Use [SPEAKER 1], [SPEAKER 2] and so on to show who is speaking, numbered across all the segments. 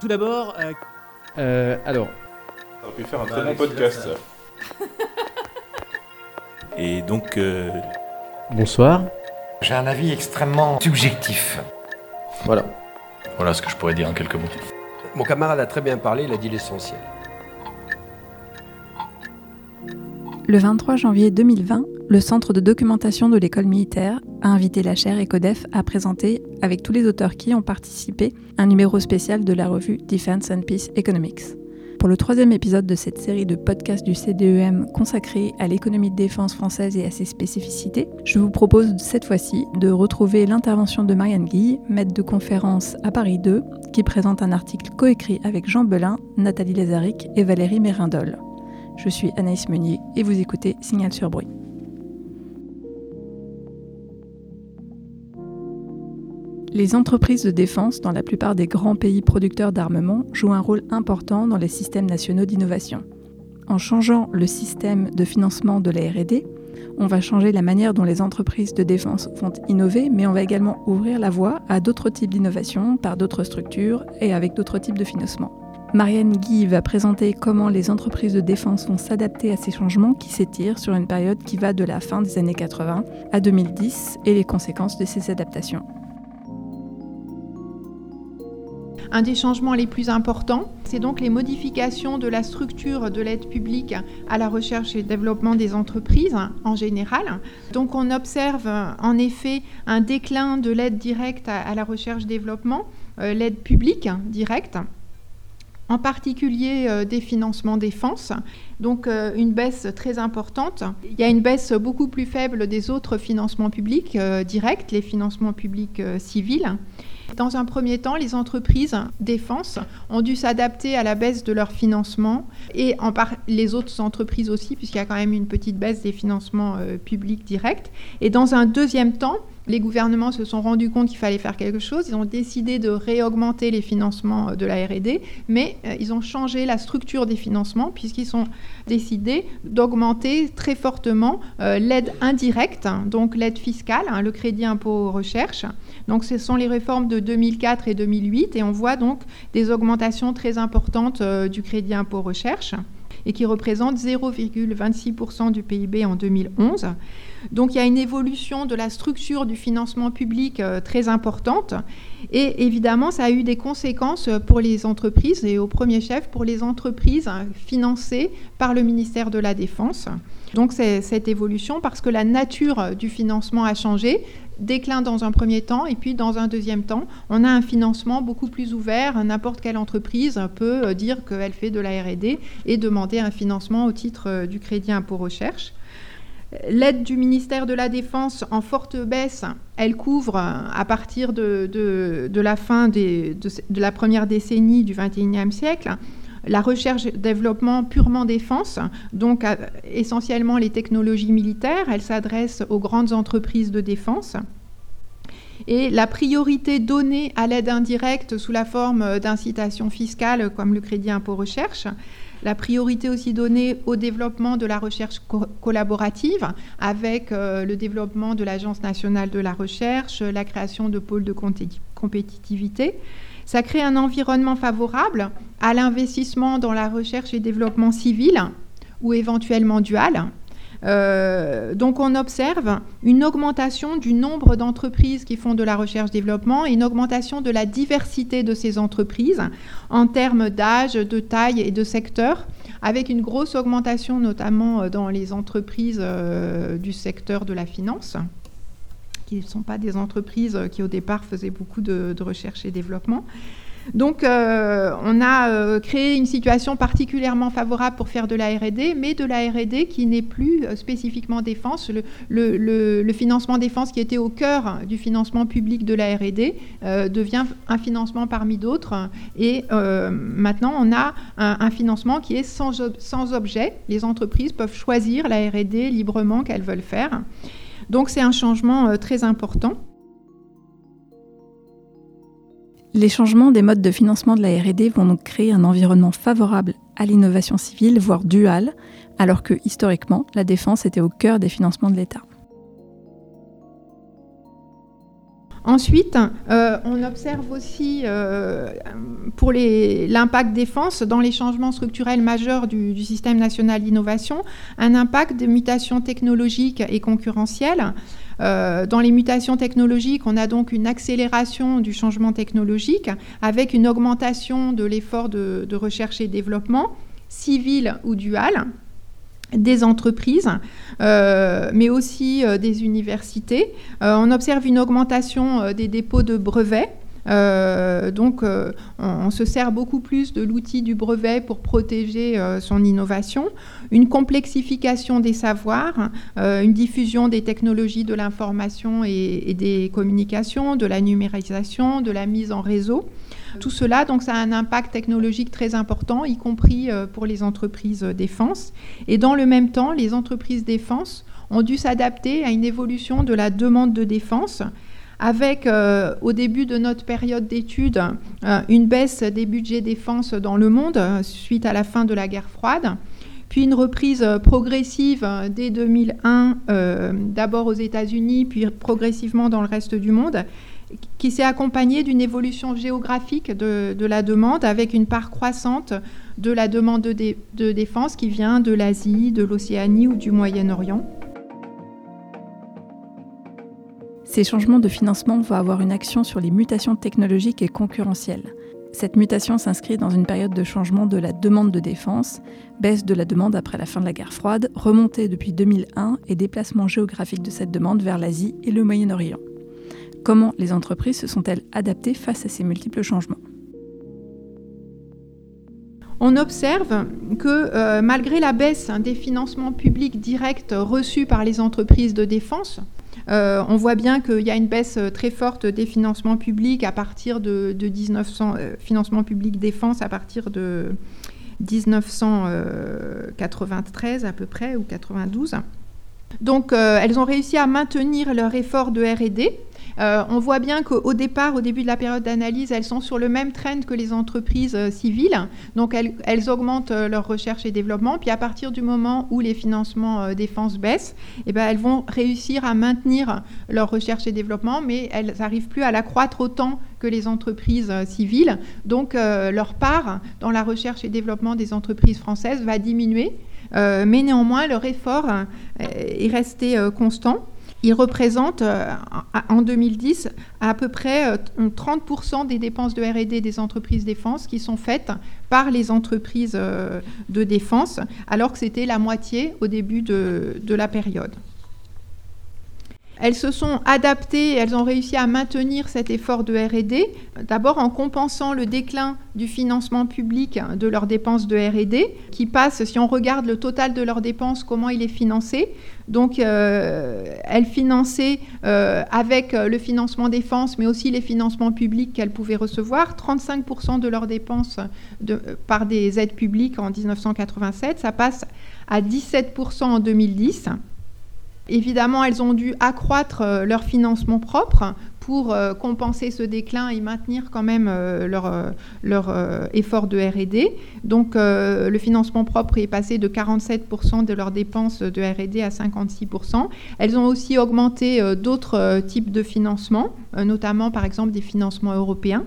[SPEAKER 1] Tout d'abord, euh,
[SPEAKER 2] Euh, alors,
[SPEAKER 3] Ça aurait pu faire un très bon podcast. ça.
[SPEAKER 4] Et donc, euh,
[SPEAKER 2] bonsoir.
[SPEAKER 5] J'ai un avis extrêmement subjectif.
[SPEAKER 6] Voilà.
[SPEAKER 4] voilà ce que je pourrais dire en quelques mots.
[SPEAKER 6] Mon camarade a très bien parlé, il a dit l'essentiel.
[SPEAKER 7] Le 23 janvier 2020, le Centre de documentation de l'école militaire a invité la chaire ECODEF à présenter, avec tous les auteurs qui ont participé, un numéro spécial de la revue Defense and Peace Economics. Pour le troisième épisode de cette série de podcasts du CDEM consacrée à l'économie de défense française et à ses spécificités, je vous propose cette fois-ci de retrouver l'intervention de Marianne Guille, maître de conférence à Paris 2, qui présente un article coécrit avec Jean Belin, Nathalie Lazaric et Valérie Mérindol. Je suis Anaïs Meunier et vous écoutez Signal sur bruit. Les entreprises de défense dans la plupart des grands pays producteurs d'armement jouent un rôle important dans les systèmes nationaux d'innovation. En changeant le système de financement de la RD, on va changer la manière dont les entreprises de défense vont innover, mais on va également ouvrir la voie à d'autres types d'innovation par d'autres structures et avec d'autres types de financement. Marianne Guy va présenter comment les entreprises de défense vont s'adapter à ces changements qui s'étirent sur une période qui va de la fin des années 80 à 2010 et les conséquences de ces adaptations.
[SPEAKER 8] Un des changements les plus importants, c'est donc les modifications de la structure de l'aide publique à la recherche et développement des entreprises en général. Donc on observe en effet un déclin de l'aide directe à la recherche-développement, euh, l'aide publique directe, en particulier euh, des financements défense, donc euh, une baisse très importante. Il y a une baisse beaucoup plus faible des autres financements publics directs, les financements publics civils. Dans un premier temps, les entreprises défense ont dû s'adapter à la baisse de leur financement et en par les autres entreprises aussi, puisqu'il y a quand même une petite baisse des financements publics directs. Et dans un deuxième temps, les gouvernements se sont rendus compte qu'il fallait faire quelque chose. Ils ont décidé de réaugmenter les financements de la RD, mais euh, ils ont changé la structure des financements puisqu'ils ont décidé d'augmenter très fortement euh, l'aide indirecte, donc l'aide fiscale, hein, le crédit impôt recherche. Donc ce sont les réformes de 2004 et 2008 et on voit donc des augmentations très importantes euh, du crédit impôt recherche et qui représente 0,26% du PIB en 2011. Donc il y a une évolution de la structure du financement public euh, très importante et évidemment ça a eu des conséquences pour les entreprises et au premier chef pour les entreprises financées par le ministère de la Défense. Donc c'est cette évolution parce que la nature du financement a changé, déclin dans un premier temps et puis dans un deuxième temps, on a un financement beaucoup plus ouvert. N'importe quelle entreprise peut dire qu'elle fait de la R&D et demander un financement au titre du crédit impôt recherche. L'aide du ministère de la Défense en forte baisse, elle couvre à partir de, la fin de, la première décennie du XXIe siècle la recherche-développement purement défense, donc essentiellement les technologies militaires. Elle s'adresse aux grandes entreprises de défense. Et la priorité donnée à l'aide indirecte sous la forme d'incitation fiscale comme le crédit impôt recherche, la priorité aussi donnée au développement de la recherche co collaborative avec euh, le développement de l'Agence nationale de la recherche, la création de pôles de compétitivité. Ça crée un environnement favorable à l'investissement dans la recherche et développement civil ou éventuellement dual. Euh, donc on observe une augmentation du nombre d'entreprises qui font de la recherche-développement et une augmentation de la diversité de ces entreprises en termes d'âge, de taille et de secteur, avec une grosse augmentation notamment dans les entreprises euh, du secteur de la finance qui ne sont pas des entreprises qui au départ faisaient beaucoup de, recherche et développement. Donc, euh, on a euh, créé une situation particulièrement favorable pour faire de la R&D, mais de la R&D qui n'est plus euh, spécifiquement défense. Le, financement défense qui était au cœur du financement public de la R&D euh, devient un financement parmi d'autres. Et euh, maintenant, on a un, un, financement qui est sans, sans objet. Les entreprises peuvent choisir la R&D librement qu'elles veulent faire. Donc, c'est un changement euh, très important.
[SPEAKER 7] Les changements des modes de financement de la RD vont donc créer un environnement favorable à l'innovation civile, voire duale, alors que historiquement, la défense était au cœur des financements de l'État.
[SPEAKER 8] Ensuite, euh, on observe aussi euh, pour l'impact défense dans les changements structurels majeurs du, système national d'innovation, un impact de mutations technologiques et concurrentielles. Euh, dans les mutations technologiques, on a donc une accélération du changement technologique avec une augmentation de l'effort de, recherche et développement, civil ou dual des entreprises, euh, mais aussi euh, des universités. on observe une augmentation des dépôts de brevets euh, donc, euh, on, se sert beaucoup plus de l'outil du brevet pour protéger euh, son innovation. Une complexification des savoirs, une diffusion des technologies de l'information et, des communications, de la numérisation, de la mise en réseau. Tout cela, donc, a un impact technologique très important, y compris pour les entreprises défense. Et dans le même temps, les entreprises défense ont dû s'adapter à une évolution de la demande de défense avec euh, au début de notre période d'études euh, une baisse des budgets défense dans le monde euh, suite à la fin de la guerre froide, puis une reprise progressive dès 2001, d'abord aux États-Unis, puis progressivement dans le reste du monde, qui s'est accompagnée d'une évolution géographique de, la demande avec une part croissante de la demande de défense qui vient de l'Asie, de l'Océanie ou du Moyen-Orient.
[SPEAKER 7] Ces changements de financement vont avoir une action sur les mutations technologiques et concurrentielles. Cette mutation s'inscrit dans une période de changement de la demande de défense, baisse de la demande après la fin de la guerre froide, remontée depuis 2001 et déplacement géographique de cette demande vers l'Asie et le Moyen-Orient. Comment les entreprises se sont-elles adaptées face à ces multiples changements?
[SPEAKER 8] On observe que euh, malgré la baisse des financements publics directs reçus par les entreprises de défense, euh, on voit bien qu'il y a une baisse très forte des financements publics à partir de, 1900, euh, défense à partir de 1993 à peu près, ou 92. Donc elles ont réussi à maintenir leur effort de RD euh, on voit bien qu'au départ, au début de la période d'analyse, elles sont sur le même trend que les entreprises euh, civiles. Donc elles, augmentent euh, leur recherche et développement. Puis à partir du moment où les financements défense baissent, eh ben, elles vont réussir à maintenir leur recherche et développement, mais elles n'arrivent plus à l'accroître autant que les entreprises civiles. Donc leur part dans la recherche et développement des entreprises françaises va diminuer. mais néanmoins, leur effort est resté constant. Il représente euh, en 2010 à peu près 30% euh, des dépenses de RD des entreprises défense qui sont faites par les entreprises euh, de défense, alors que c'était la moitié au début de, de la période. Elles se sont adaptées, elles ont réussi à maintenir cet effort de RD, d'abord en compensant le déclin du financement public de leurs dépenses de RD, qui passe, si on regarde le total de leurs dépenses, comment il est financé. Donc, euh, elles finançaient euh, avec le financement défense, mais aussi les financements publics qu'elles pouvaient recevoir, 35% de leurs dépenses par des aides publiques en 1987, ça passe à 17% en 2010. Évidemment, elles ont dû accroître euh, leur financement propre pour euh, compenser ce déclin et maintenir quand même euh, leur, effort de RD. Donc le financement propre est passé de 47% de leurs dépenses de RD à 56%. Elles ont aussi augmenté d'autres types de financement, notamment par exemple des financements européens.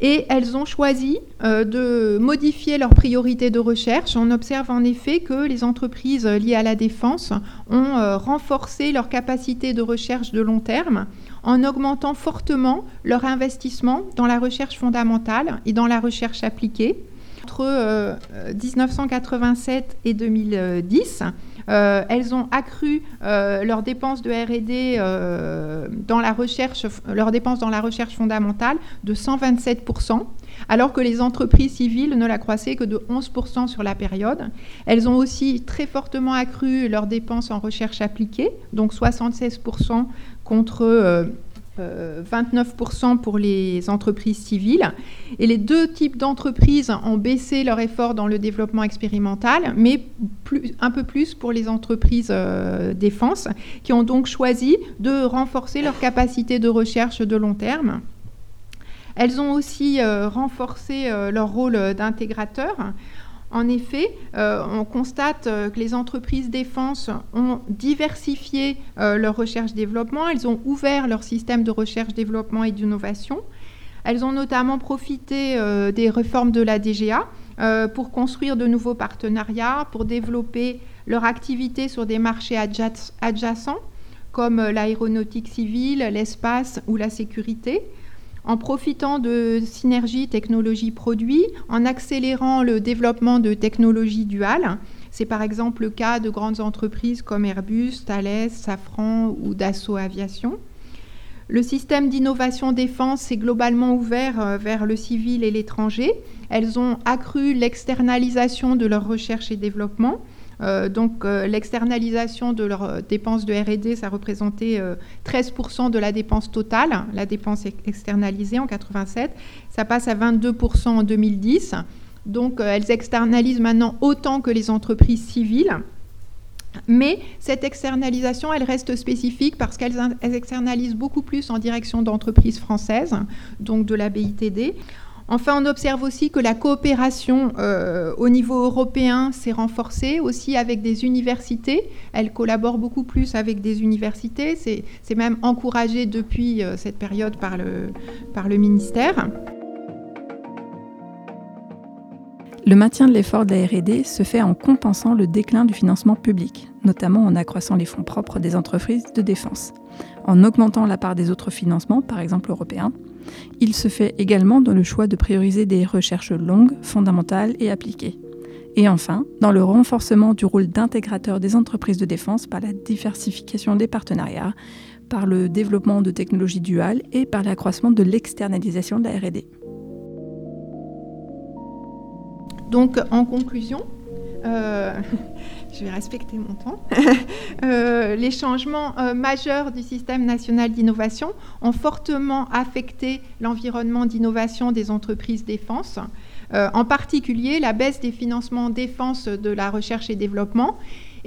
[SPEAKER 8] Et elles ont choisi euh, de modifier leurs priorités de recherche. On observe en effet que les entreprises liées à la défense ont euh, renforcé leur capacité de recherche de long terme en augmentant fortement leur investissement dans la recherche fondamentale et dans la recherche appliquée. Entre 1987 euh, et 2010, euh, elles ont accru euh, leurs dépenses de R&D euh, dans la recherche, leurs dépenses dans la recherche fondamentale de 127% alors que les entreprises civiles ne la croissaient que de 11% sur la période. Elles ont aussi très fortement accru leurs dépenses en recherche appliquée, donc 76% contre 29% euh, pour les entreprises civiles. Et les deux types d'entreprises ont baissé leur effort dans le développement expérimental, mais un peu plus pour les entreprises euh, défense, qui ont donc choisi de renforcer leur capacité de recherche de long terme. Elles ont aussi euh, renforcé leur rôle d'intégrateur En effet, euh, on constate euh, que les entreprises défense ont diversifié euh, leur recherche-développement, elles ont ouvert leur système de recherche-développement et d'innovation. Elles ont notamment profité des réformes de la DGA pour construire de nouveaux partenariats, pour développer leur activité sur des marchés adjacents comme l'aéronautique civile, l'espace ou la sécurité en profitant de synergies technologie-produit, en accélérant le développement de technologies duales. C'est par exemple le cas de grandes entreprises comme Airbus, Thales, Safran ou Dassault Aviation. Le système d'innovation défense s'est globalement ouvert euh, vers le civil et l'étranger. Elles ont accru l'externalisation de leur recherche et développement euh, donc euh, l'externalisation de leurs euh, dépenses de RD, ça représentait 13% de la dépense totale, la dépense externalisée en 87. Ça passe à 22% en 2010. Donc elles externalisent maintenant autant que les entreprises civiles. Mais cette externalisation, elle reste spécifique parce qu'elles externalisent beaucoup plus en direction d'entreprises françaises, donc de la BITD. Enfin, on observe aussi que la coopération euh, au niveau européen s'est renforcée aussi avec des universités. Elle collabore beaucoup plus avec des universités. C'est même encouragé depuis euh, cette période par le, par le ministère.
[SPEAKER 7] Le maintien de l'effort de la RD se fait en compensant le déclin du financement public, notamment en accroissant les fonds propres des entreprises de défense, en augmentant la part des autres financements, par exemple européens, il se fait également dans le choix de prioriser des recherches longues, fondamentales et appliquées. Et enfin, dans le renforcement du rôle d'intégrateur des entreprises de défense par la diversification des partenariats, par le développement de technologies duales et par l'accroissement de l'externalisation de la RD.
[SPEAKER 8] Donc, en conclusion, je vais respecter mon temps. Euh, les changements euh, majeurs du système national d'innovation ont fortement affecté l'environnement d'innovation des entreprises défense, en particulier la baisse des financements défense de la recherche et développement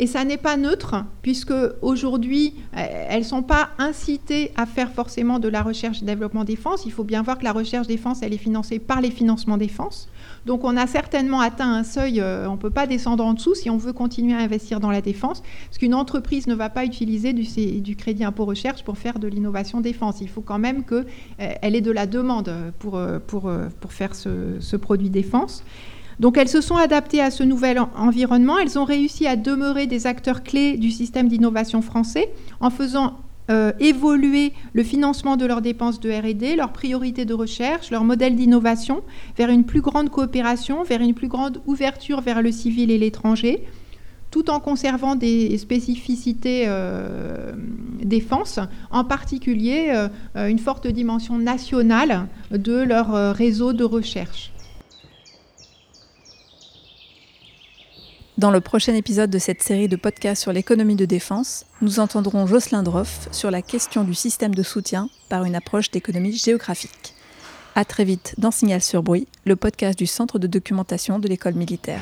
[SPEAKER 8] et ça n'est pas neutre, puisque aujourd'hui, elles ne sont pas incitées à faire forcément de la recherche et développement défense. Il faut bien voir que la recherche défense, elle est financée par les financements défense. Donc on a certainement atteint un seuil, euh, on ne peut pas descendre en dessous si on veut continuer à investir dans la défense, parce qu'une entreprise ne va pas utiliser du, crédit impôt recherche pour faire de l'innovation défense. Il faut quand même qu'elle euh, ait de la demande pour, euh, pour, pour faire ce produit défense. Donc elles se sont adaptées à ce nouvel environnement, elles ont réussi à demeurer des acteurs clés du système d'innovation français en faisant euh, évoluer le financement de leurs dépenses de RD, leurs priorités de recherche, leur modèle d'innovation vers une plus grande coopération, vers une plus grande ouverture vers le civil et l'étranger, tout en conservant des spécificités euh, défense, en particulier euh, une forte dimension nationale de leur réseau de recherche.
[SPEAKER 7] Dans le prochain épisode de cette série de podcasts sur l'économie de défense, nous entendrons Jocelyn Droff sur la question du système de soutien par une approche d'économie géographique. A très vite dans Signal sur Bruit, le podcast du Centre de documentation de l'école militaire.